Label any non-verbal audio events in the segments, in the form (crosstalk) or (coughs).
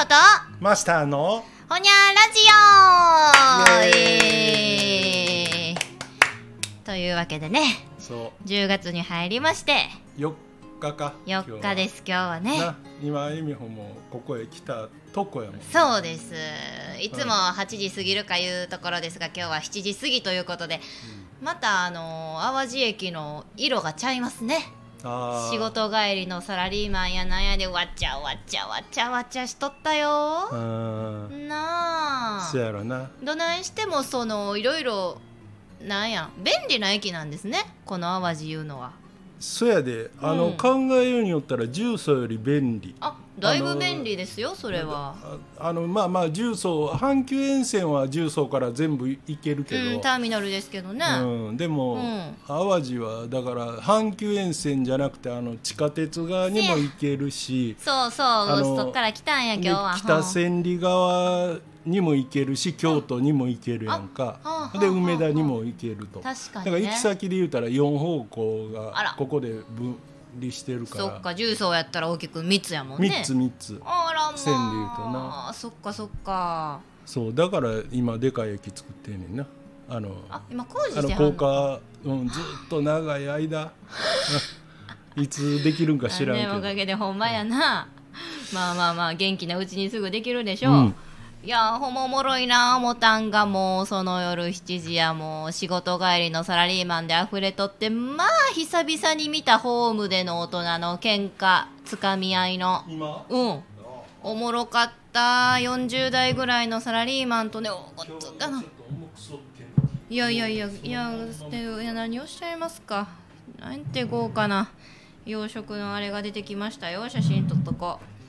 ほと。マスターの？ほにゃラジオ。イエーイ。というわけでね。そ10月に入りまして。う4日か。4日です今日は。ね。な今あゆみほもここへ来たとこやもんそうです。い。つも8時過ぎるかいうところですが今日は7時過ぎということで。またあのー淡路駅の色がちゃいますね仕事帰りのサラリーマンやなんやでわっちゃわっちゃわっちゃわっちゃしとったよ。うん。なあ。そやろな。どないしてもそのいろいろなんや。便利な駅なんですねこの淡路いうのは。そやであの、うん。考えようによったら重曹より便利。あだいぶ便利ですよそれは。ああのまあまあ重曹阪急沿線は重曹から全部行けるけど、うんターミナルですけどね、うん、でも、うん。淡路はだから阪急沿線じゃなくてあの地下鉄側にも行けるし、そうそうあのそっから来たんや今日は。で北千里側にも行けるし京都にも行けるやんか。ではあ。梅田にも行けると。確かにね。だから行き先で言うたら4方向がここで分離してるから。そっか重曹やったら大きく3つやもんね。3つ3つ。あらまあ。線で言うとな。そっかそっか。そうだから今でかい駅作ってんねんな。あのあ今工事あのしてはん高架、うん、ずっと長い間。(laughs) いつできるんか知らんけど。ねおかげでほんまやな、まあまあまあ元気なうちにすぐできるでしょう、うんいやほんまおもろいな思たんが。もうその夜7時やもう仕事帰りのサラリーマンで溢れとってまあ久々に見たホームでの大人の喧嘩つかみ合いの。今。うん。おもろかった。40代ぐらいのサラリーマンとねおごっつだな。いやいやいやいやでいや何をおっしゃいますか。なんて豪華な洋食のあれが出てきましたよ写真撮っとこう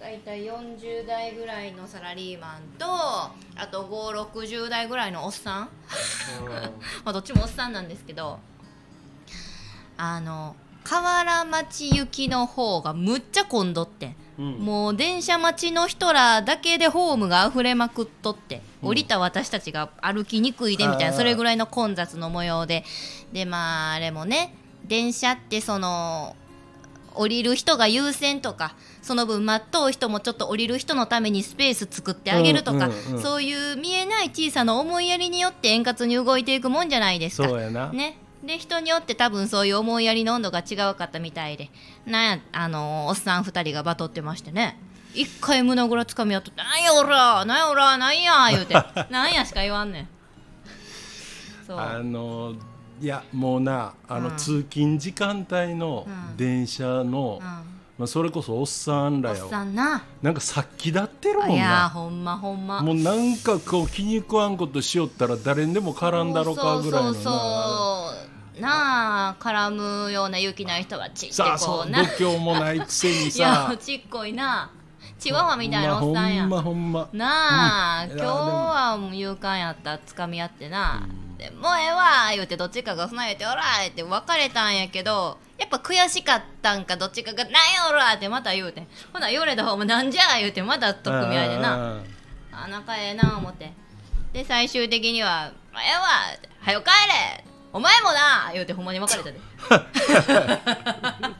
大体40代ぐらいのサラリーマンとあと560代ぐらいのおっさん。(laughs) まあどっちもおっさんなんですけどあの河原町行きの方がむっちゃ混んどってん。うん。もう電車待ちの人らだけでホームが溢れまくっとって降りた私たちが歩きにくいでみたいなそれぐらいの混雑の模様で。でまああれもね電車ってその降りる人が優先とかその分待っとう人もちょっと降りる人のためにスペース作ってあげるとか、うんうんうん。そういう見えない小さな思いやりによって円滑に動いていくもんじゃないですか。ね、で人によって多分そういう思いやりの温度が違うかったみたいで。なんやあのおっさん2人がバトってましてね。一回胸ぐらつかみ合っとって「なんやおらなんやおらなんや」言うて「(laughs) なんや」しか言わんねん。そう。あのいやもうなあの、うん。通勤時間帯のうん電車の、うまあ、それこそおっさんん、おっらよさんな。なんか殺気立ってるもんいやなほんまほんま。もうなんかこう気に食わんことしよったら誰にでも絡んだろかぐらいのな。そうそうそう。なあ絡むような勇気ない人はちってさあそうこうな度胸もないくせに (laughs) いやさちっこいな。チワワみたいなおっさんや。まほんまほんま。なあ、うん。今日はもう勇敢やったつかみ合ってな、でもうええわ言うてどっちかが備えておら言って別れたんやけどやっぱ悔しかったんかどっちかが「なんやおら!」ってまた言うてほな言われた方も「なんじゃ!」言うてまた取っ組み合いでななあ仲ええな思ってで最終的には「ええわ!」って「はよ帰れ!」お前もな言うてほんまに別れたで (laughs)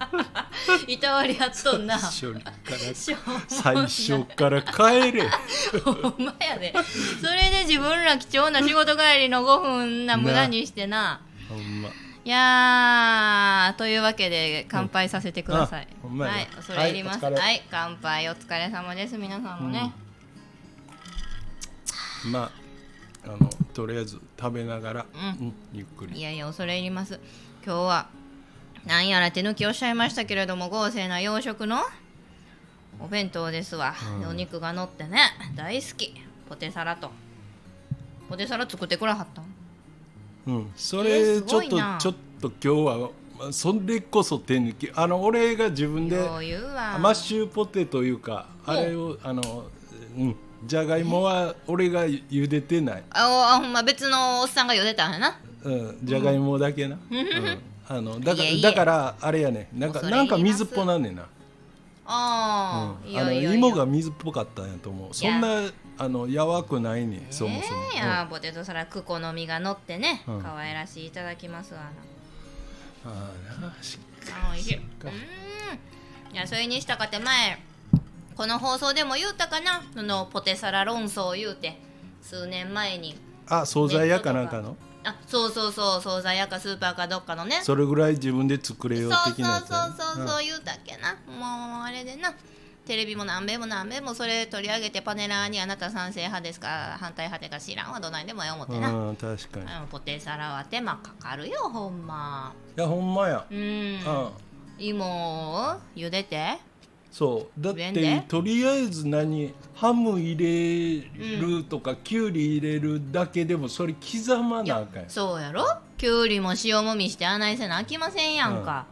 いたわりやっとんな。最初から帰れ。(laughs) ほんまやで。それで自分ら貴重な仕事帰りの5分な無駄にしてな。ほんま。いやーというわけで乾杯させてください、あほんはい恐れ入ります。ははいい、お疲れ。乾杯。お疲れ様です皆さんもね、まああのとりあえず食べながら、うん。うんゆっくり。いやいや恐れ入ります。今日はなんやら手抜きおっしゃいましたけれども豪勢な洋食のお弁当ですわ、うん。お肉が乗ってね大好き。ポテサラと。ポテサラ作ってくれはったん？うん、そえれすちょっとちょっと今日はまあそれこそ手抜き。あの俺が自分でマッシュポテトいうかあれをあのうん。じゃがいもは俺が茹でてない、あおほんま別のおっさんが茹でたんやな。うん、じゃがいもだけな、うんあのだかいえいえだからあれやねなんか恐れなんか水っぽなんねんな、ああ、うん、あのいやいや。いや芋が水っぽかったんやと思う。そんなあのやわくないねんそもそも、ええや、ポテトサラクコの実が乗ってね、うん。可愛らしいいただきますわな。ああなしあ美味しい。うん。かいやそれにしたかって前この放送でも言うたかな？そのポテサラ論争言うて数年前に。あ惣菜屋かなんかの？あそうそうそう惣菜屋かスーパーかどっかのね。それぐらい自分で作れようそう的なやつそうそうそうそう言うたっけな、もうあれでな。テレビも何べも何べもそれ取り上げてパネラーにあなた賛成派ですか？反対派でか知らんわ。どないでもええ思ってな、うん確かに。ポテサラは手間かかるよほんま。やほんまや。うん。うん。芋を茹でてそう。だってとりあえず何ハム入れるとか、きゅうり入れるだけでもそれ刻まなあかんそうやろ？きゅうりも塩もみしてあないせなあきませんやんか、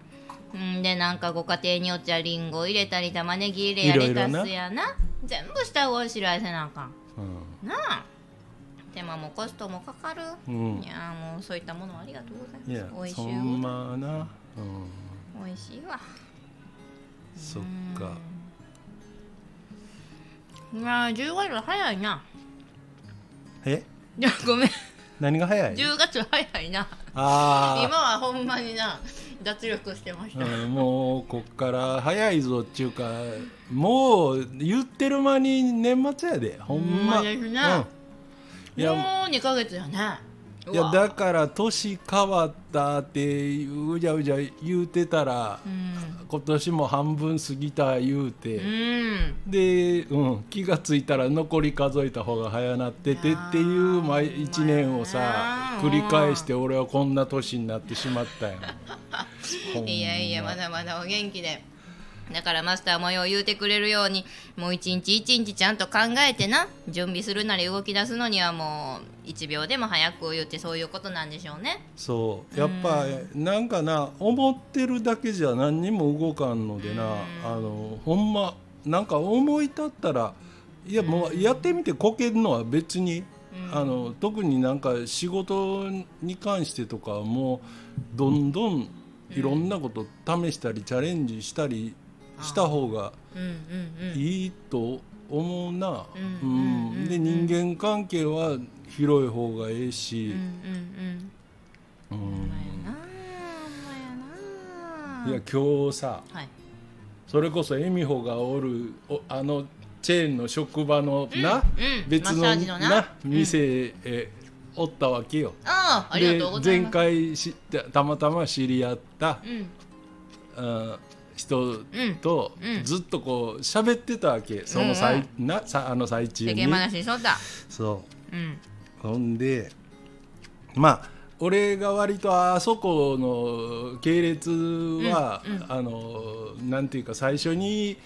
うん、でなんかご家庭によっちゃりんご入れたり玉ねぎ入れやレタスやな。全部下ごしらえせなあかん。うなあ。手間もコストもかかる、ん、うん。いやもうそういったものありがとうございます。美味しいそんまな。うん。美味しいわそっか。いや10月早いな。え？いやごめん。何が早い？10月早いな。あ今はほんまにな脱力してました、あ、うん、もうこっから早いぞっちゅうかもう言ってる間に年末やでほんま。ほんまですね。うん、いやもう2ヶ月やねいやだから年変わったってうじゃうじゃ言うてたら、うん。今年も半分過ぎた言うて、うん。で、うん、気がついたら残り数えた方が早なっててっていう毎一年をさ繰り返して俺はこんな年になってしまったんや。ほんまいやいやまだまだお元気でだからマスターもよう言うてくれるようにもう一日一日ちゃんと考えてな準備するなり動き出すのにはもう1秒でも早く言ってそういうことなんでしょうね。そう。やっぱなんかな思ってるだけじゃ何にも動かんのでなあのほんまなんか思い立ったらいやもうやってみてこけるのは別に、あの特になんか仕事に関してとかはもうどんどんいろんなこと試したりチャレンジしたりした方がいいと思うな、うんで人間関係は広い方がええうんしいや今日さはい。それこそ恵美穂がおるおあのチェーンの職場のな、うん。別のな。店へおったわけよ。ああありがとうございます。で前回したたまたま知り合った、うん。あ人うんとうんずっとこう喋ってたわけ。その最,、なさあの最中に。そう。ん。うほんでまあ俺が割とあそこの系列は、うんうん。あのなんていうか最初に、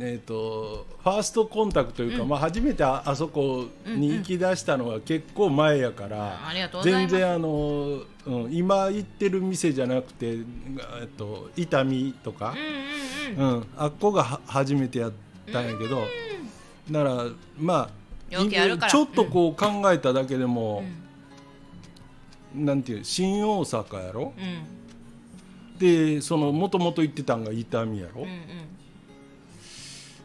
えー、とファーストコンタクトというか、まあ、初めてああそこに行き出したのは結構前やから、うございます。全然あの、うん、今行ってる店じゃなくて、えっと、伊丹とかう、んうんうん。うんあっこがは初めてやったんやけど、だからまあちょっとこう考えただけでも、なんていう新大阪やろ？うん。でそのもともと行ってたんが伊丹やろ？うん、うん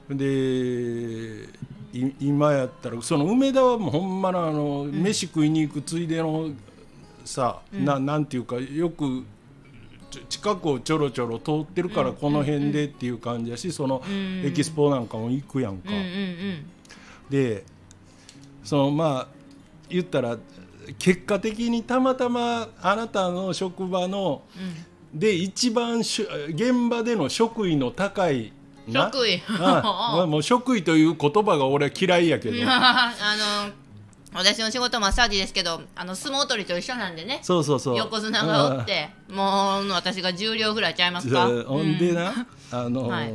でい今やったらその梅田はもうほんまのあの、飯食いに行くついでのさ、ななんていうかよく近くをちょろちょろ通ってるからこの辺でっていう感じやしそのん。エキスポなんかも行くやんか。うんうんうん。でそのまあ言ったら結果的にたまたまあなたの職場の、で一番現場での職位の高いな職位。もう職位という言葉が俺は嫌いやけど。(laughs) あの私の仕事マッサージですけどあの相撲取りと一緒なんでね。そうそうそう。横綱がおってもう私が重量ぐらいちゃいますか？うんほんでな、あの、はい。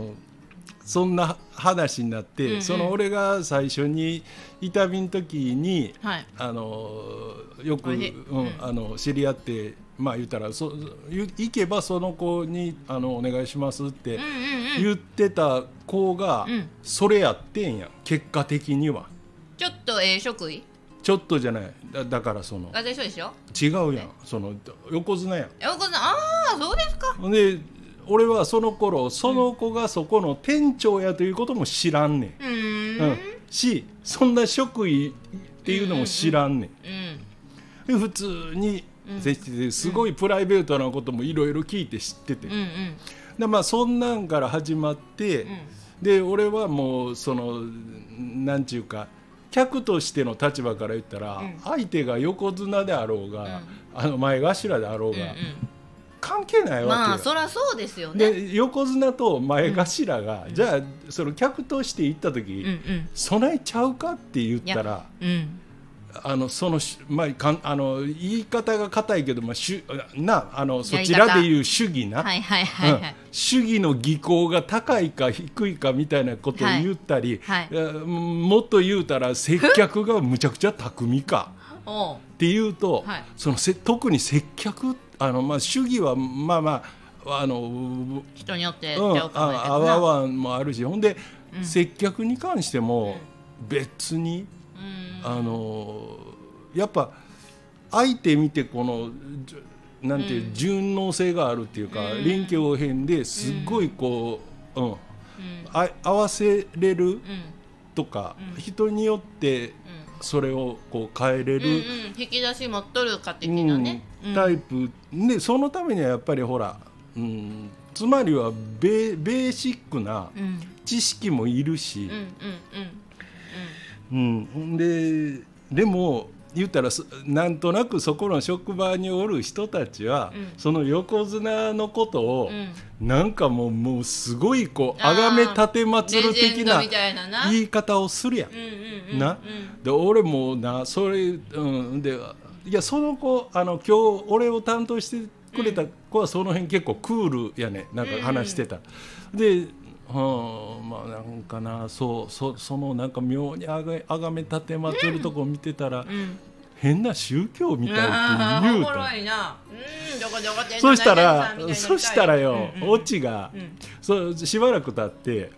そんな話になって、うんうん。その俺が最初に伊丹の時にはい。あのよく、うん。あの知り合ってまあ言ったらそゆ行けばその子にあのお願いしますって言ってた子が、うん。それやってんや結果的には。ちょっとええ職位？ちょっとじゃない。だだからその私一緒？でしょ違うやん。その横綱やん。横綱？ああそうですか。で俺はその頃その子がそこの店長やということも知らんねん、うーん。うん。しそんな職位っていうのも知らんねん、うんで普通にうん接しててすごいプライベートなこともいろいろ聞いて知ってて、うんうん。でまあそんなんから始まって、うん。で俺はもうそのなんちゅうか客としての立場から言ったら、うん。相手が横綱であろうが、うん。あの前頭であろううんが、関係ないわけよ。まあそりゃそうですよね。で横綱と前頭が、じゃあその客として行った時、うんうん。備えちゃうかって言ったらうんあのそのしまあかんあの言い方が硬いけど、まあ、しゅなあのそちらでいう主義な、はいはいはいはうん。い主義の技巧が高いか低いかみたいなことを言ったり、はいえーもっと言うたら接客がむちゃくちゃ巧みか。(laughs) っていうと、はい。そのせ特に接客あの、まあ、主義はまあまああの人によってうん、手を考えてああわわんもあるし。ほんで、うん。接客に関しても別に、うんあのやっぱ相手見てこのなんていう、うん。順応性があるっていうか、うん。臨機応変ですっごいこう、うん。うん。あ合わせれるうん。とか、うん。人によってそれをこう変えれる、引き出し持っとるか的なね。うん。タイプ。でそのためにはやっぱりほら、うん、つまりはベベーシックな知識もいるしうん、うん。うんほんででも言ったらそなんとなくそこの職場におる人たちは、うん。その横綱のことを、うん。うんなんかもうもうすごいこう崇め立てまつる的な言い方をするやん。うんうんうんな。で俺もなそれうん。でいやその子あの今日俺を担当してくれた子はその辺結構クールやねなんか話してた、でうんまあなんかなそうそそのなんか妙にあがあがめ立てまつるとこ見てたら、うん。変な宗教みたいって言うた。ろいなうん。そしたらそしたらよ、うん。うん。オチが、うん。そうしばらく経って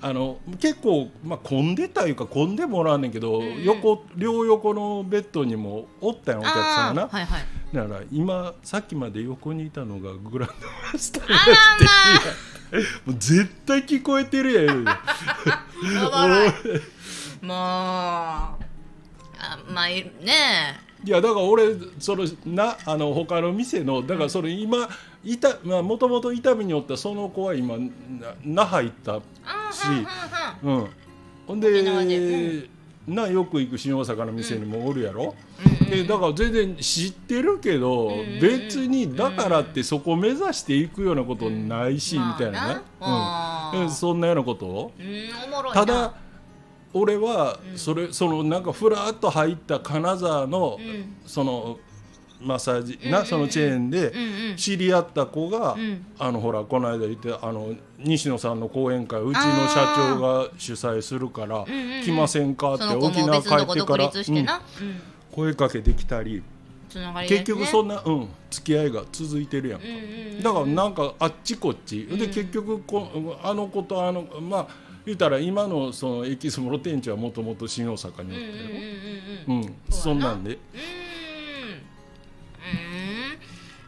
あの結構、まあ、混んでたいうか混んでもらわんねんけど、んうん。横両横のベッドにもおったんやお客さんが。な、あーはいはい。だから今さっきまで横にいたのがグランドマスターあらって (laughs) もう絶対聞こえてるやん。もろい。(laughs) もうあまあいね。いやだから俺そのなあの他の店のだからそれ今いたまあもともと伊丹におったその子は今な那覇行ったあしうん、ほんででなよく行く新大阪の店にもおるやろ、うんうん。でだから全然知ってるけど、ん別にだからってそこ目指していくようなことないし、みたいなね、うん。そんなようなこと？をただ俺はそれ、そのなんかふらっと入った金沢の、うん。そのマッサージ、なんそのチェーンで知り合った子が、うん。あのほらこの間言ってあの西野さんの講演会うちの社長が主催するから来ませんか？って沖縄帰ってから、声かけてきたりね。結局そんな、うん、付き合いが続いてるやんか、だからなんかあっちこっち、で結局こあの子とあのまあ言ったら今のそのエキスモロ店長はもともと新大阪におったうんうんそんなんで。うん。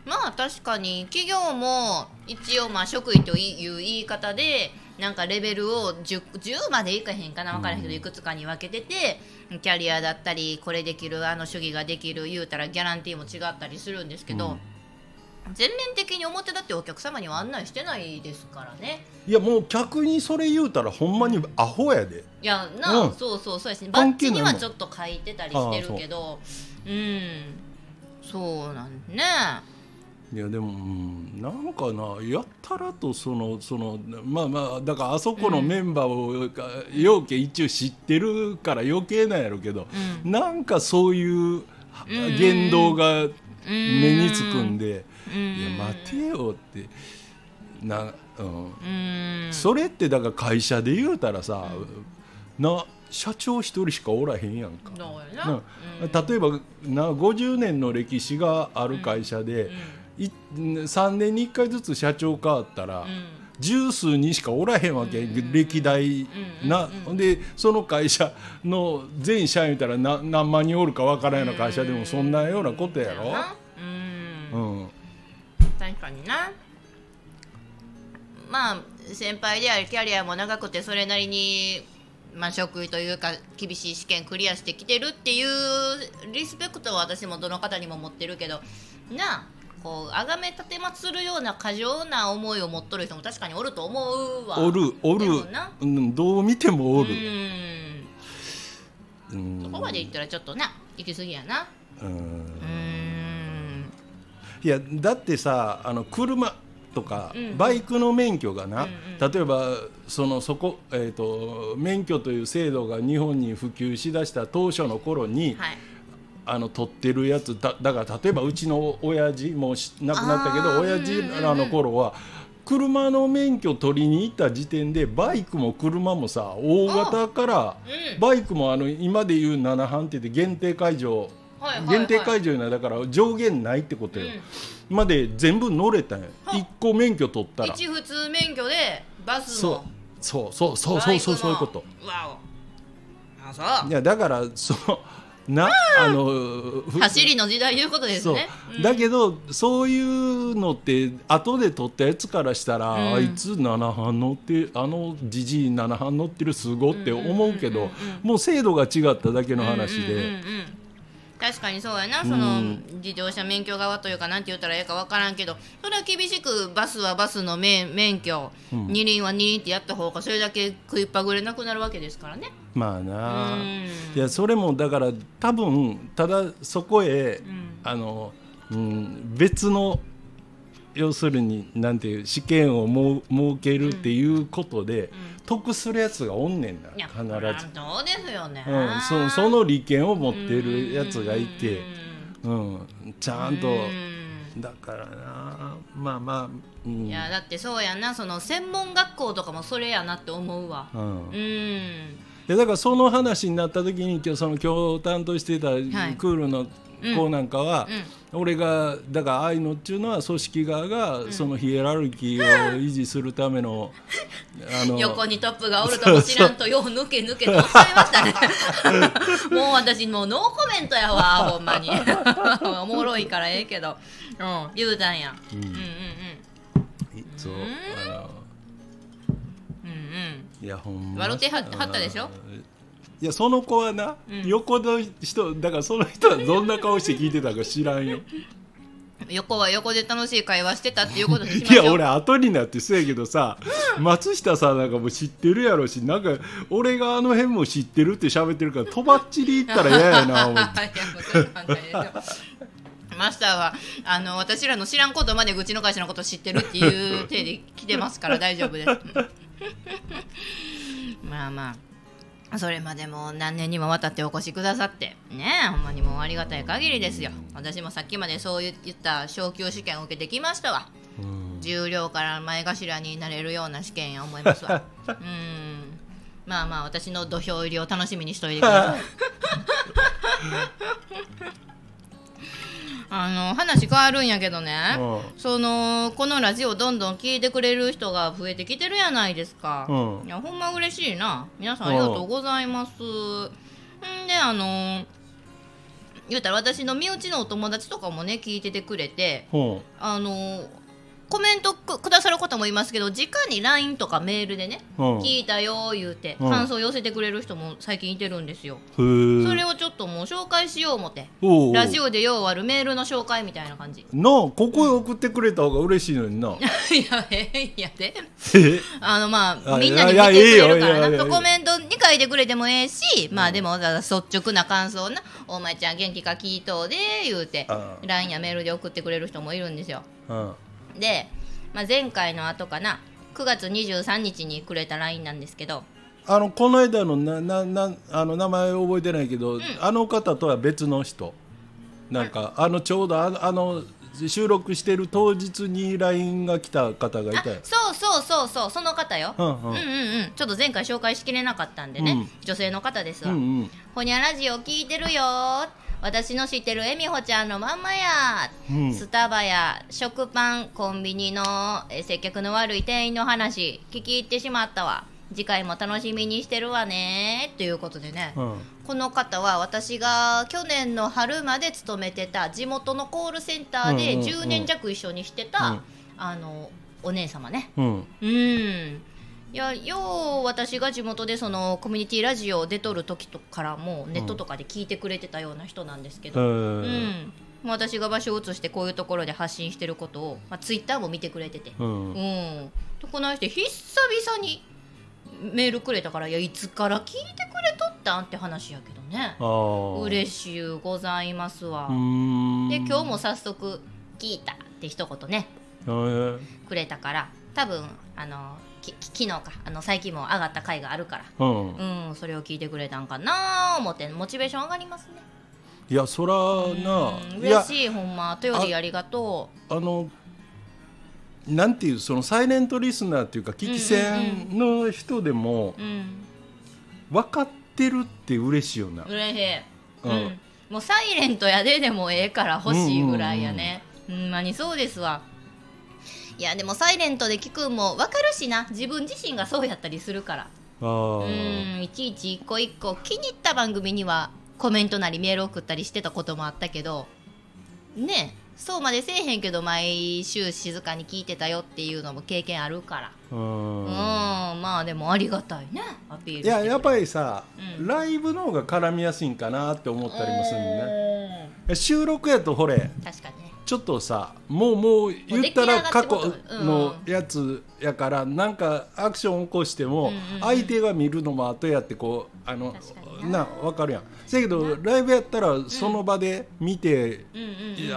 まあ確かに企業も一応まあ職位という言い方でなんかレベルを 10, 10までいかへんかな分からへんけどいくつかに分けててキャリアだったりこれできるあの主義ができる言うたらギャランティーも違ったりするんですけど、うん。全面的に表だってお客様には案内してないですからね。いやもう客にそれ言うたらほんまにアホやで。いやな、うん。そうそうそうですね。バッジにはちょっと書いてたりしてるけど。うん。そうなんねいやでも、うん、なんかなやったらとそのそのまあまあだからあそこのメンバーを、陽家一応知ってるから余計なんやろうけど、うん。なんかそういう言動が目につくんで、うん。いや待てよってな、うん。うん。それってだから会社で言うたらさ、な社長一人しかおらへんやんか。例えばな50年の歴史がある会社で、い3年に1回ずつ社長変わったら、十数人しかおらへんわけ、歴代な、でその会社の全社員見たらな何万人おるかわからんような会社でもそんなようなことやろ、うん。うん。確かにな。まあ先輩でありキャリアも長くてそれなりにまあ、職位というか厳しい試験クリアしてきてるっていうリスペクトは私もどの方にも持ってるけどなあこう崇め立てまつるような過剰な思いを持っとる人も確かにおると思うわ。おるおる。うん、どう見てもおる、うん。うん。そこまで言ったらちょっとな行き過ぎやな。うん。うん。いやだってさあの車とか、うんバイクの免許がな、うん。例えばそのそこ、えー、と免許という制度が日本に普及しだした当初の頃に、はいあの取ってるやつだだから例えばうちの親父もうし亡くなったけど親父らの頃は。車の免許取りに行った時点でバイクも車もさ大型からうん。バイクもあの今でいう7班って言って限定解除限定解除になだから上限ないってことよ、うまで全部乗れたんやは。1個免許取ったら。一普通免許でバスそう。もそうそうそうそうそうそういうこと。わお。あそう。いやだからそのなあのふ走りの時代いうことですね。う。ん。だけどそういうのって後で取ったやつからしたら、うん。あいつ7班乗ってあのじじい7班乗ってるすごって思うけど、もう制度が違っただけの話で、確かにそうやな。その、うん自動車免許側というかなんて言ったらええか分からんけどそれは厳しくバスはバスの免免許、うん。二輪は二輪ってやった方がそれだけ食いっぱぐれなくなるわけですからね。まあな、うん。いやそれもだから多分ただそこへ、うん。あの、うん、別の要するになんていう試験をもう設けるっていうことで、得するやつがおんねんな必ず。そうですよね。うん、そその利権を持ってるやつがいて、うん。うん、ちゃんとうん。だからなまあまあ、うん。いやだってそうやんな。その専門学校とかもそれやなって思うわ。うん。うん。でだからその話になった時に今日その今日担当してたい。クールの子なんかは、うん。俺がだからああいうのっていうのは組織側がそのヒエラルキーを維持するための、(laughs) あの横にトップがおるとも知らんとよう抜け抜けとおっしゃいましたね。(laughs) もう私もうノーコメントやわほんまに。(laughs) おもろいからええけど。うん言うたんや、うん、うんうんそうあのうんうん。いやほんま。笑ってははったでしょ？いやその子はな、うん。横の人だからその人はどんな顔して聞いてたか知らんよ。横は横で楽しい会話してたっていうことにしましょう。いや俺後になってそうやけどさ松下さんなんかも知ってるやろしなんか俺があの辺も知ってるって喋ってるからとばっちり言ったら嫌やな思って。(laughs) マスターはあの私らの知らんことまでうちの会社のこと知ってるっていう体で来てますから大丈夫です。まあまあそれまでも何年にもわたってお越しくださって。ねえほんまにもうありがたい限りですよ。私もさっきまでそう言った昇級試験を受けてきましたわ。うん。重量から前頭になれるような試験や思いますわ。(laughs) うん。まあまあ私の土俵入りを楽しみにしといてください (laughs) あの話変わるんやけどね、うん。そのこのラジオどんどん聞いてくれる人が増えてきてるやないですか、うん。いやほんま嬉しいな。皆さんありがとうございます。んであの言うたら私の身内のお友達とかもね聞いててくれて。ほあのコメントくくださる方もいますけど直に LINE とかメールでね、ううん。聞いたよ言うてうん。感想寄せてくれる人も最近いてるんですよ、それをちょっともう紹介しよう思ってラジオでようあるメールの紹介みたいな感じ。なあここへ送ってくれた方が嬉しいのにな。(laughs) いやええんやで。え (laughs) あのまああみんなに見てくれるからなコメントに書いてくれてもええしまあでも率直な感想な「お前ちゃん元気か聞いとうで」言うてあ LINE やメールで送ってくれる人もいるんですよ。うんで、まあ、前回の後かな。9月23日にくれた LINE なんですけど。あのこの間のなななあの名前覚えてないけど、あの方とは別の人。なんかあのちょうどあのあの収録してる当日に LINE が来た方がいあたよ。そうそうそうそうその方よ、うんうん。うんうんうん。ちょっと前回紹介しきれなかったんでね、うん。女性の方ですわ、うんうん。ほにゃラジオ聞いてるよー私の知ってるえみほちゃんのまんまや。ー、うん。スタバや食パンコンビニのえ接客の悪い店員の話聞き入ってしまったわ。次回も楽しみにしてるわね。ーということでね、うん。この方は私が去年の春まで勤めてた地元のコールセンターでうんうんうん。10年弱一緒にしてた、うん。あのお姉様ね。うん。うんいやよう私が地元でそのコミュニティラジオ出とる時とからもうネットとかで聞いてくれてたような人なんですけど、ううん。う私が場所を移してこういうところで発信してることを、まあ、ツイッターも見てくれてて、うん。うん、でこの人久々にメールくれたからいやいつから聞いてくれとったんって話やけどね。嬉しゅうございますわ。で今日も早速聞いたって一言ね。えーくれたから。多分あのきき昨日かあの最近も上がった回があるから。うん。うんそれを聞いてくれたんかな思って。モチベーション上がりますね。いやそらな。嬉しいほんま。頼りありがとあのなんていうそのサイレントリスナーっていうか聞き戦の人でもううん。分かってるって嬉しいよな。嬉しい。うん。うん。もうサイレントやででもええから欲しいぐらいやね。ほんまにそうですわいやでもサイレントで聞くんも分かるしな。自分自身がそうやったりするから。あうーんいちいち一個一個気に入った番組にはコメントなりメール送ったりしてたこともあったけど。ねえそうまでせえへんけど毎週静かに聞いてたよっていうのも経験あるから。ううんんまあでもありがたいねアピールいややっぱりりさ、うん。ライブの方が絡みやすいんかなって思ったりもするね。ね収録やとほれ。確かにねちょっとさもうもう言ったら過去のやつやから、なんかアクション起こしても、相手が見るのも後やってこうあのな。な分かるやん。せやけどライブやったらその場で見て、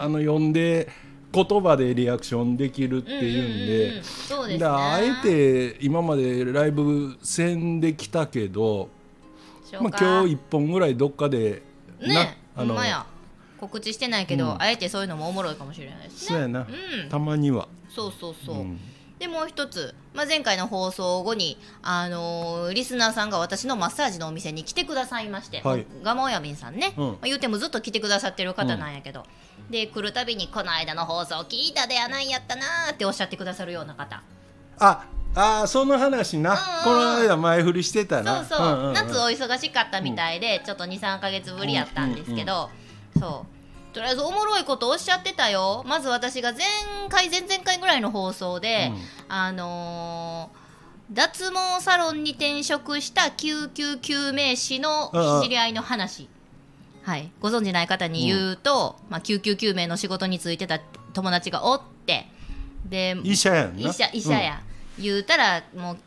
あの読んで言葉でリアクションできるっていうんで、うんうんうんそうですね。だあえて今までライブせんできたけど、まあ、今日1本ぐらいどっかでねあの告知してないけど、うん。あえてそういうのもおもろいかもしれないですね。そうやな、うん。たまには。そうそうそう、うん。でもう一つ、まあ、前回の放送後に、あのーリスナーさんが私のマッサージのお店に来てくださいまして、はい。ガマオヤミンさんね、うん。まあ、言うてもずっと来てくださってる方なんやけど、で来るたびにこの間の放送聞いたでやないやったなーっておっしゃってくださるような方。ああその話な、うんこの間前振りしてたそうなそう、んんん。夏お忙しかったみたいで、ちょっと23か月ぶりやったんですけど、そう。とりあえずおもろいことおっしゃってたよ。まず私が前回前々回ぐらいの放送で、あのー脱毛サロンに転職した救急救命士の知り合いの話、はい、ご存じない方に言うと、まあ、救急救命の仕事に就いてた友達がおって。で医者や医者医者や、言うたらもう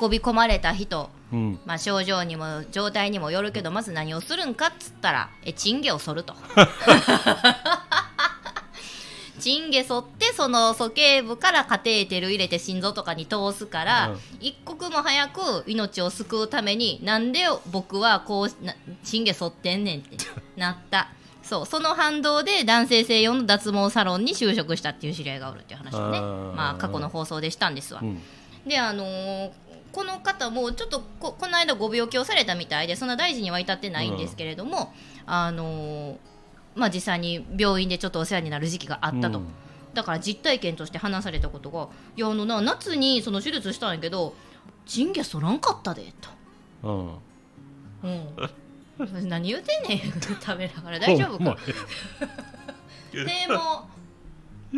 運び込まれた人うん、うんまあ、症状にも状態にもよるけどまず何をするんかっつったらえチンゲを剃ると。(laughs) チンゲ剃ってその鼠径部からカテーテル入れて心臓とかに通すから、うん。一刻も早く命を救うためになんで僕はこうなチンゲ剃ってんねんってなった。そうその反動で男性専用の脱毛サロンに就職したっていう知り合いがおるっていう話をねまあ過去の放送でしたんですわ。うん。であのーこの方もちょっとここの間ご病気をされたみたいでそんな大事には至ってないんですけれども、あのーまあ実際に病院でちょっとお世話になる時期があったと、うん。だから実体験として話されたことが「いやあのな夏にその手術したんやけどチンゲそらんかったで」と。うん。うん、何言うてんねん。(laughs) 食べながら大丈夫か？低毛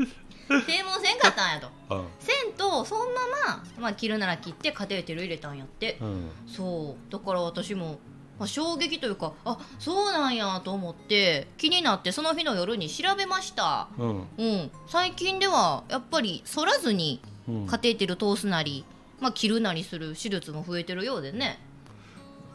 (laughs) 低毛せんかったんやと。うん。せんとそのまま、まあ、切るなら切ってカテーテル入れたんやって。うん。そう。だから私も、まあ、衝撃というかあそうなんやと思って気になってその日の夜に調べました。うん。うん。最近ではやっぱり反らずにうん。カテーテル通すなり、まあ、切るなりする手術も増えてるようでね。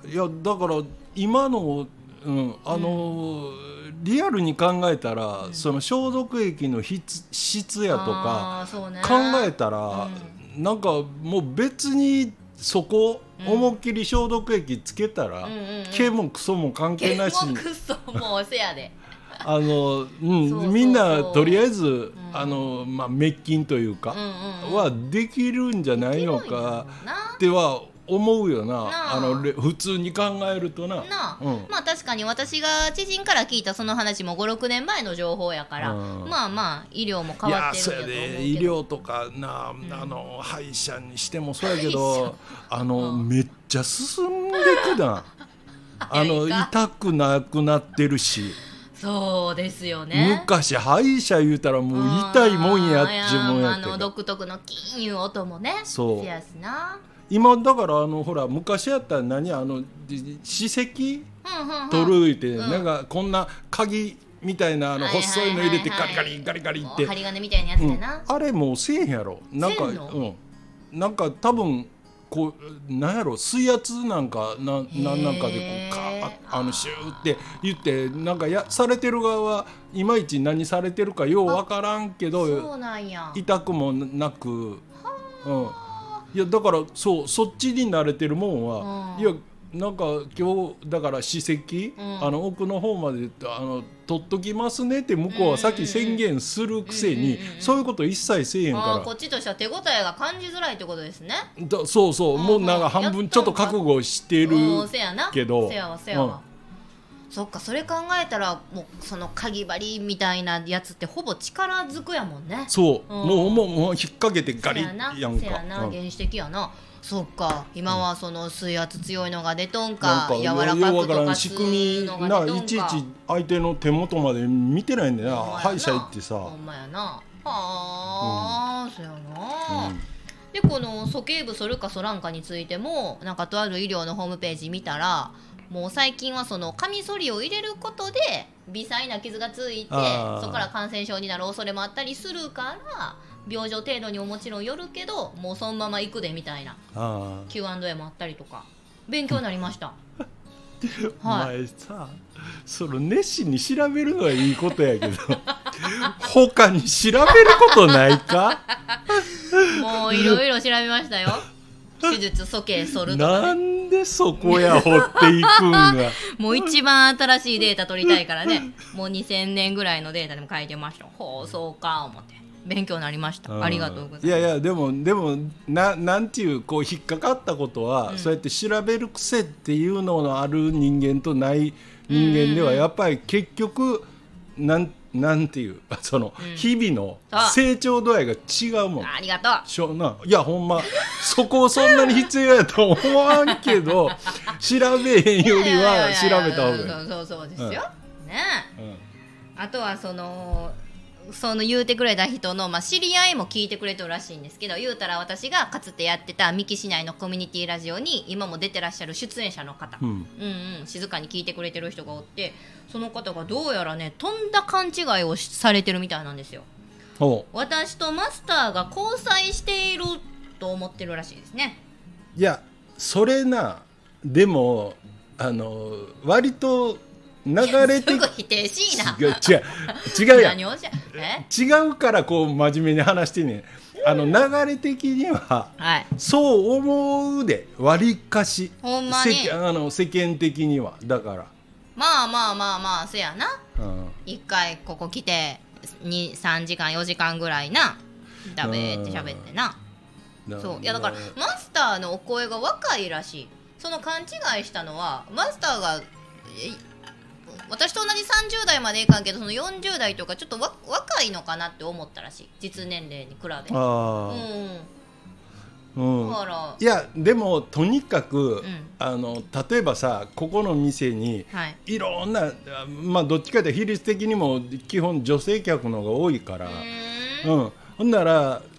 いやだから今の、うん、あのーリアルに考えたら、その消毒液の質質やとか考えたら、なんかもう別にそこうん。思いっきり消毒液つけたら、うんうんうん。毛もクソも関係なし。にクソもうせやで。(laughs) あの、うん、みんなとりあえず、ん。あのまあ、滅菌というか、うんうんうん。はできるんじゃないのかっては思うよな。なあ。あのれ普通に考えるとな。なあ、うん。まあ確かに私が知人から聞いたその話も56年前の情報やから、うん。まあまあ医療も変いわってるんやと思う医療とかな、あの歯医者にしてもそうやけどあの、めっちゃ進んでくな。(laughs) あの痛くなくなってるし、そうですよね。昔歯医者言うたらもう痛いもんやっちゅうもんやけどの独特のキーンいう音もね。そう。せやしな今だからあのほら昔やったら何あのじ史跡うんうんうん。取るって、うん。なんかこんな鍵みたいなあの細いの入れてガリガリガリガリって、針金みたいなやつうん。でな、あれもうせえへんやろ。なんかうん。なんか多分こうなんやろ水圧なんかななんなんかでこうカあのシューって言ってなんかやされてる側はいまいち何されてるかようわからんけど痛くもなく、うん、いやだからそうそっちに慣れてるもんは、うん。いやなんか今日だから史跡、ん。あの奥の方まであの取っときますねって向こうはさっき宣言するくせに、そういうこと一切せえへんかこっちとしては手応えが感じづらいってことですね。らだそうそう、うんもうなんか半分ちょっと覚悟してるうんせやな。けど。せやわせやわ、そっかそれ考えたらもうそのかぎ針みたいなやつってほぼ力づくやもんね。そう、うん。もうもうもう引っ掛けてガリせやんか。せやな、うん。原始的やな。そっか。今はその水圧強いのが出とんなんかか柔らかくとか。仕組みないちいち相手の手元まで見てないんだよな。歯医者行ってさ、ほんまやな。はあ、そやな、うん。でこの鼠径部反るか反らんかについてもなんかとある医療のホームページ見たらもう最近はそのカミソリを入れることで微細な傷がついてそこから感染症になる恐れもあったりするから病状程度にももちろんよるけどもうそのまま行くでみたいなあ Q&A もあったりとか勉強になりました。あ、はい、前さその熱心に調べるのはいいことやけど (laughs) 他に調べることないか？(laughs) もういろいろ調べましたよ。手術鼠径反るとかなね。んでそこや掘っていくんが (laughs) もう一番新しいデータ取りたいからね。もう2000年ぐらいのデータでも書いてました。ほう、そうか、思って。勉強になりました。ありがとうございます。いやいやでもでもななんていうこう引っかかったことは、うんそうやって調べる癖っていうののある人間とない人間ではやっぱり結局なんなんていうその、うん日々のあ成長度合いが違うもん。ありがとう。しょないやほんまそこをそんなに必要やと思わんけど (laughs) 調べへんよりは調べた方がいい。そうそうそうですよ。うんねえうんあとはそのその言うてくれた人の、まあ、知り合いも聞いてくれてるらしいんですけど言うたら私がかつてやってた三木市内のコミュニティラジオに今も出てらっしゃる出演者の方、うん。うんうん、静かに聞いてくれてる人がおってその方がどうやらねとんだ勘違いをしされてるみたいなんですよ。ほ私とマスターが交際していると思ってるらしいですね。ういやそれなでもあの割と流れてすぐ否定しいな。違う違う違うや。ん何をおっしゃえ？違うからこう真面目に話してんねん。あの流れ的にははい。そう思うで割りかし。ほんまに？世間あの世間的には。だから、まあまあまあまあせやな。うん。一回ここ来て3時間4時間ぐらいな。だべーって喋ってな。そう。いやだからマスターのお声が若いらしい。その勘違いしたのはマスターがえ私と同じ30代までいかんけどその40代とかちょっとわ若いのかなって思ったらしい。実年齢に比べあうあ、うん。いやでもとにかく、ん。あの例えばさここの店にはい。いろんなあまあどっちかというと比率的にも基本女性客の方が多いから、うーん。うん、ほんならえ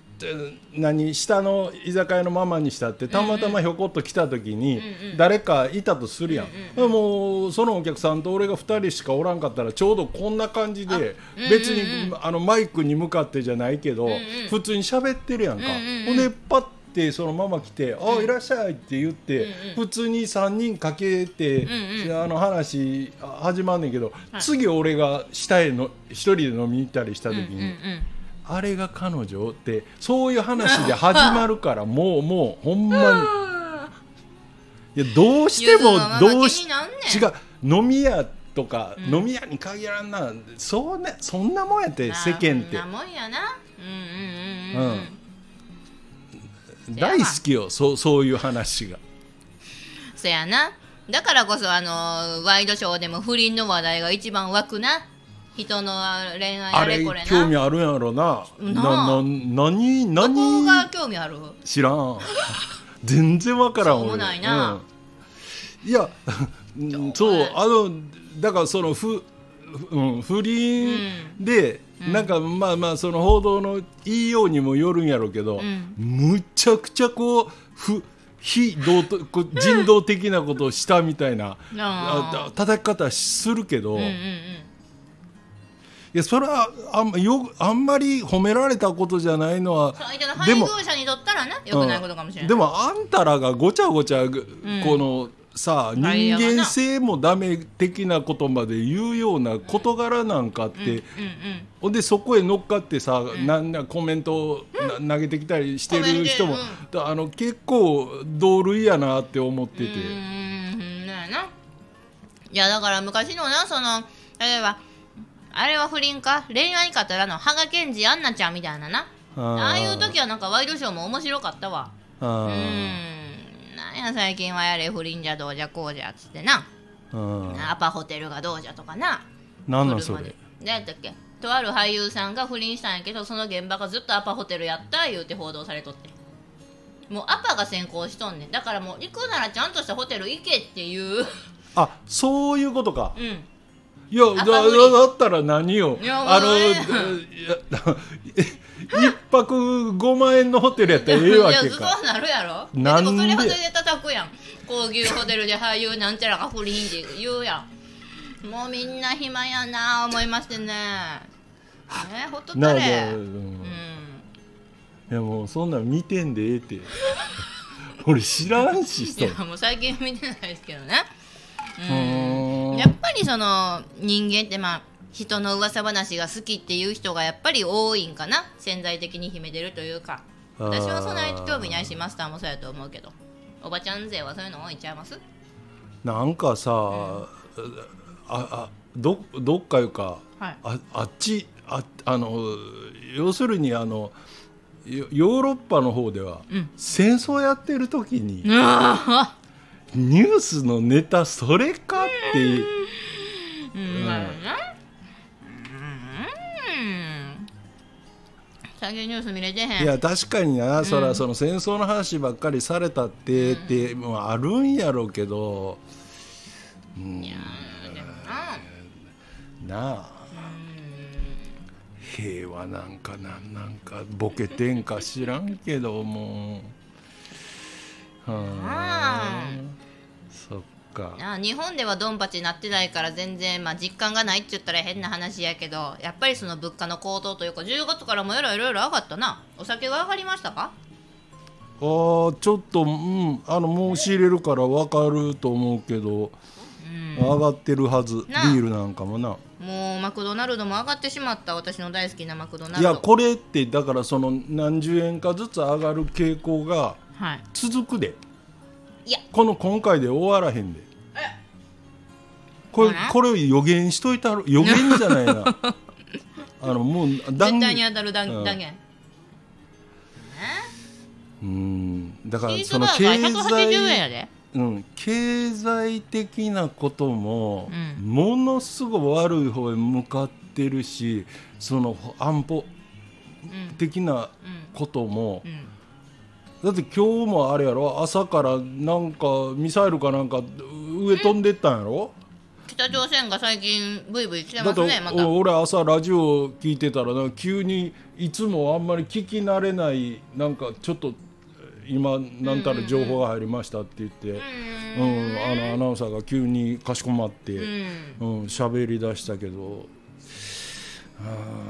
何下の居酒屋のママにしたってたまたまひょこっと来た時に誰かいたとするやん、うんうんもうそのお客さんと俺が2人しかおらんかったらちょうどこんな感じで別にあのマイクに向かってじゃないけど、普通に喋ってるやんか、ほんでパッてそのママ来て「あいらっしゃい」って言って、普通に3人かけて、あの話あ始まんねんけど、はい。次俺が下への一人で飲みに行ったりした時に。あれが彼女ってそういう話で始まるからもうもうほんまに。いやどうしてもどうし違う飲み屋とか、うん。飲み屋に限らんな。そうねそんなもんやって世間って。まあそんなもんやな。うんうんうんうん、うん。大好きよそうそういう話が。そやな。だからこそあのワイドショーでも不倫の話題が一番湧くな人の恋愛あれこれな。興味あるんやろな。ななな何どこ何が興味ある？知らん。(laughs) 全然わからんもないな。うん。いやうんそうあのだからそのふ、うん、不倫で、なんかまあまあその報道の言いようにもよるんやろうけど、うん。むちゃくちゃこうふ非道徳こう人道的なことをしたみたいなああ叩き方するけど、いうんうんうんやそれはあんよあんまり褒められたことじゃないのは相手のでも配偶者にとったらなよくないことかもしれない、でもあんたらがごちゃごちゃ、このさ人外野がな間性もダメ的なことまで言うような事柄なんかって、うんうんほんでそこへ乗っかってさ、なんなコメントをな投げてきたりしてる人も、あの結構同類やなって思ってて、うーんなん。やな。いやだから昔のなその例えばあれは不倫か？恋愛かったらの羽賀健二アンナちゃんみたいなな。あー。ああいう時はなんかワイドショーも面白かったわ。あうん。なんや最近はやれ不倫じゃどうじゃこうじゃっつってな。うんアパホテルがどうじゃとかな。なんなんそれ？何やったっけ？とある俳優さんが不倫したんやけどその現場がずっとアパホテルやった言うて報道されとって。もうアパが先行しとんねん。だからもう行くならちゃんとしたホテル行けっていう。あそういうことか。うんいやだだったら何よいやあの一泊5万円のホテルやったらええわけいやかなるやろ。なんで？もそれはそれで叩くやん。高級ホテルで俳優なんちゃらが不倫って言うやん。もうみんな暇やな思いましてね。ねほっとったれ。うん。いやもうそんなん見てんでええって。(laughs) 俺知らんしいそやもう最近見てないですけどね。ううんんやっぱりその人間ってまあ人の噂話が好きっていう人がやっぱり多いんかな？潜在的に秘めてるというか。私はそんなに興味ないしマスターもそうやと思うけど。おばちゃん勢はそういうの多いんちゃいます？なんかさ、ああどどっかいうかはい。ああっちああの要するにあのヨヨーロッパの方では、うん。戦争やってる時にうわニュースのネタそれかって。いううんなるほどねうん。最近ニュース見れてへん。いや確かにな、そらその戦争の話ばっかりされたって、ってもうあるんやろうけど、うん、いやーでもな。なあ。平和なんかなんなんかボケてんか知らんけども。うはあそっか。あ日本ではドンパチなってないから全然、まあ、実感がないって言ったら変な話やけどやっぱりその物価の高騰というか10月からもいろいろ上がったなお酒が上がりましたか？あーちょっと、うん、あの申し入れるから分かると思うけど、上がってるはずビールなんかもな。もうマクドナルドも上がってしまった私の大好きなマクドナルいドやこれってだからその何十円かずつ上がる傾向がはい。続くで。いや。この今回で終わらへんで。これこれを予言しといたる予言じゃないな。(laughs) あのもう断絶対に当たる断うん。断言。うん。だからその経180円済うん、経済的なことも、うん。ものすごい悪い方へ向かってるしその安保うん。的なうん。ことも、うんだって今日もあれやろ？朝からなんかミサイルかなんか上飛んでったんやろ、北朝鮮が最近ブイブイ来てますねま俺朝ラジオ聞いてたらなんか急にいつもあんまり聞き慣れないなんかちょっと今なんたら情報が入りましたって言って、うんあのアナウンサーが急にかしこまってうん。うん喋、り出したけど。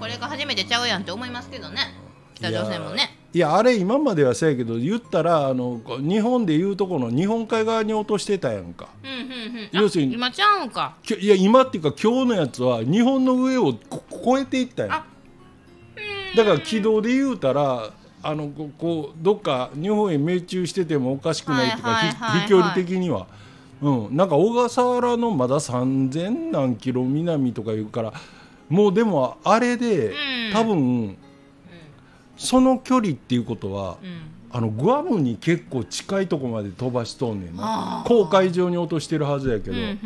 これが初めてちゃうやんって思いますけどね北朝鮮もね。いやあれ今まではそうやけど言ったらあの日本でいうとこの日本海側に落としてたやんか。うんうんうん。要するにあ今ちゃうんか。いや今っていうか今日のやつは日本の上をこ越えていったやん。あだから軌道で言うたらあのここうどっか日本へ命中しててもおかしくないとか、飛距離的には、うん、なんか小笠原のまだ3,000何キロ南とか言うからもうでもあれで、うん。多分その距離っていうことは、うん。あのグアムに結構近いとこまで飛ばしとんねんな。公海上に落としてるはずやけど、うんうんうん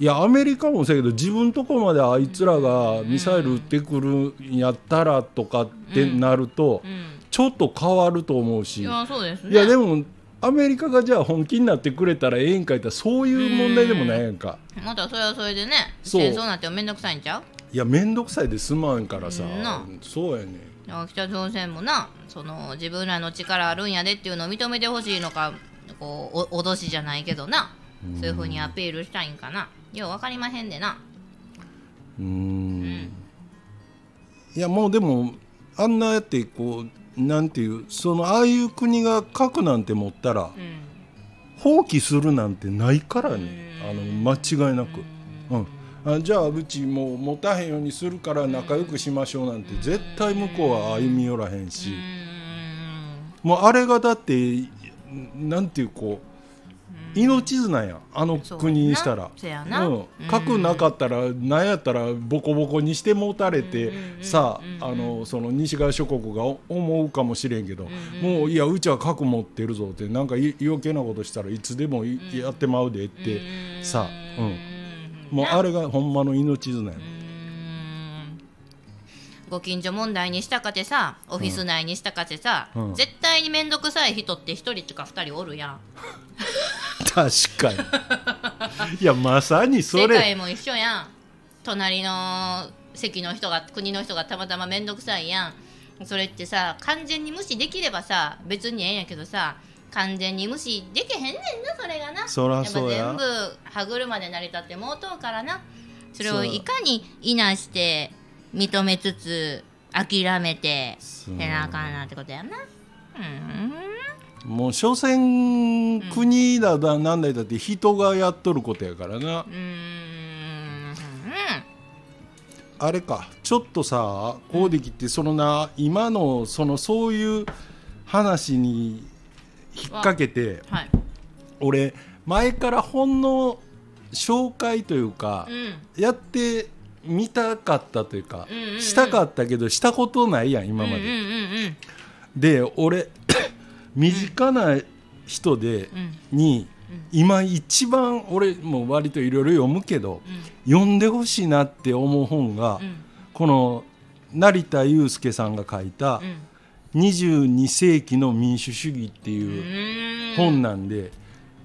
いやアメリカもそうやけど自分とこまであいつらがミサイル撃ってくるんやったらとかってなると、ちょっと変わると思うし、いいやね。やでもアメリカがじゃあ本気になってくれたらええんかいったらそういう問題でもないやんか、またそれはそれでねそう。戦争なんてめんどくさいんちゃう？いや面倒くさいで済まんからさ、そうやね北朝鮮もなその自分らの力あるんやでっていうのを認めてほしいのかこうお脅しじゃないけどな。そういうふうにアピールしたいんかな。よう分かりまへんでな。うーん。いやもうでもあんなやってこうなんていうそのああいう国が核なんて持ったらうん。放棄するなんてないからね。あの間違いなく、うん、あじゃあうちもう持たへんようにするから仲良くしましょうなんて絶対向こうは歩み寄らへんし。もうあれがだってなんていうこう命綱やんあの国にしたら。うん、核な。かったらなんやったらボコボコにしてもたれてさああのその西側諸国が思うかもしれんけどもういやうちは核持ってるぞってなんかい余計なことしたらいつでもいやってまうでってさあ、うん、もうあれがほんまの命綱やご近所問題にしたかてさオフィス内にしたかてさ、うん。絶対に面倒くさい人って一人とか二人おるやん。確かに。いやまさにそれ。世界も一緒やん。隣の席の人が国の人がたまたま面倒くさいやん。それってさ完全に無視できればさ別にええんやけどさ完全に無視できへんねんなそれがな。そらそうや。全部歯車で成り立ってもうとうからな。それをいかにいなして認めつつ諦めてせなあかんなってことやな。うん。もう所詮国だだなんだいだって人がやっとることやからな、うーん。あれか。ちょっとさこうできてそのな今のそのそういう話に引っ掛けてはい。俺前から本の紹介というかうん。やってみたかったというかうんうんうん。したかったけどしたことないやん今まで。うんうんうんで俺 (coughs) 身近な人でうん。に今一番俺も割といろいろ読むけど読んでほしいなって思う本がうん。この成田悠介さんが書いたうん「22世紀の民主主義」っていう本なんで。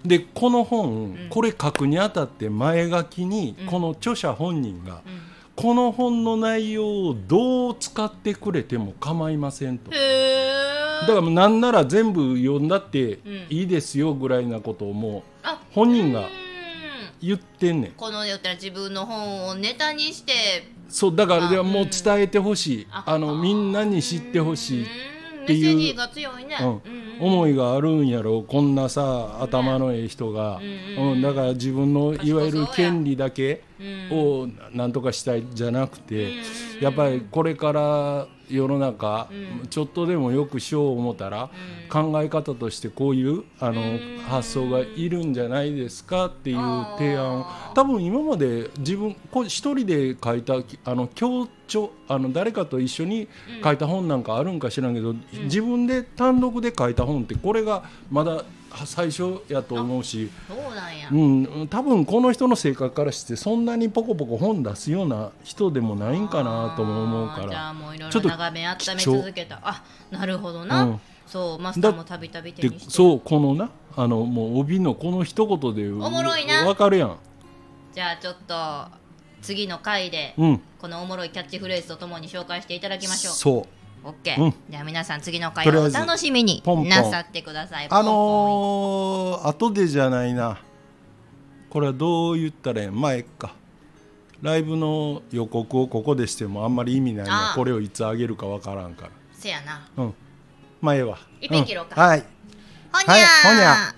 でこの本、これ書くにあたって前書きにこの著者本人が、この本の内容をどう使ってくれても構いませんと。だからなんなら全部読んだってうん。いいですよぐらいなことをもうあ本人がうん。言ってんねん。この言ったら自分の本をネタにしてそうだからであはもう伝えてほしい。ああのみんなに知ってほしいっていう思いがあるんやろ。こんなさ頭のええ人が、うんうん、だから自分のいわゆる権利だけうんをなんとかしたいじゃなくてやっぱりこれから世の中ちょっとでもよくしよう思ったら考え方としてこういうあの発想がいるんじゃないですかっていう提案を。多分今まで自分こ一人で書いたあの協調あの誰かと一緒に書いた本なんかあるんか知らんけど自分で単独で書いた本ってこれがまだ最初やと思うし。そうなんや。うん、多分この人の性格からしてそんなにポコポコ本出すような人でもないんかなとも思うかあーじゃあらもういろいちょっとろ眺め温め続けた。あなるほどな、うん。そうマスターもたびたび手でにして。そうこのなあのもう帯のこの一言でおもろいな。わかるやん、じゃあちょっと次の回でうん、このおもろいキャッチフレーズとともに紹介していただきましょう。そうオッケー、うん。じゃあ皆さん次の回をおとりあえず楽しみになさってください。あのー、後でじゃないな。これはどう言ったらええ？ん前か。ライブの予告をここでしてもあんまり意味ないなこれをいつあげるかわからんかせやな。らうん。まあええわいっぺん切ろうか。ん。はい。ほにゃー、はい。ほにゃ